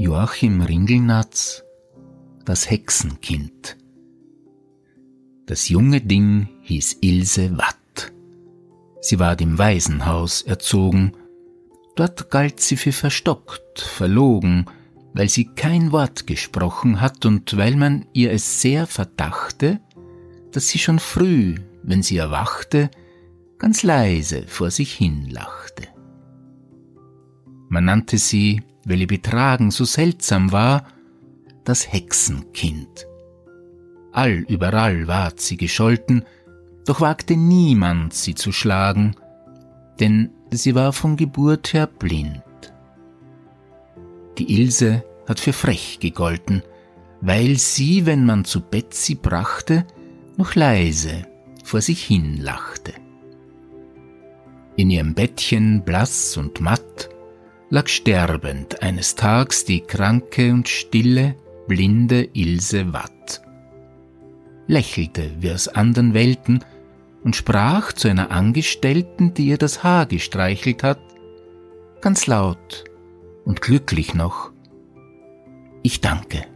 Joachim Ringelnatz Das Hexenkind Das junge Ding hieß Ilse Watt. Sie ward im Waisenhaus erzogen, dort galt sie für verstockt, verlogen, weil sie kein Wort gesprochen hat und weil man ihr es sehr verdachte, dass sie schon früh, wenn sie erwachte, ganz leise vor sich hin lachte. Man nannte sie, weil ihr Betragen so seltsam war, das Hexenkind. All überall ward sie gescholten, doch wagte niemand sie zu schlagen, denn sie war von Geburt her blind. Die Ilse hat für frech gegolten, weil sie, wenn man zu Bett sie brachte, noch leise vor sich hin lachte. In ihrem Bettchen blass und matt lag sterbend eines Tags die kranke und stille, blinde Ilse Watt. Lächelte wie aus andern Welten und sprach zu einer Angestellten, die ihr das Haar gestreichelt hat, ganz laut und glücklich noch, ich danke.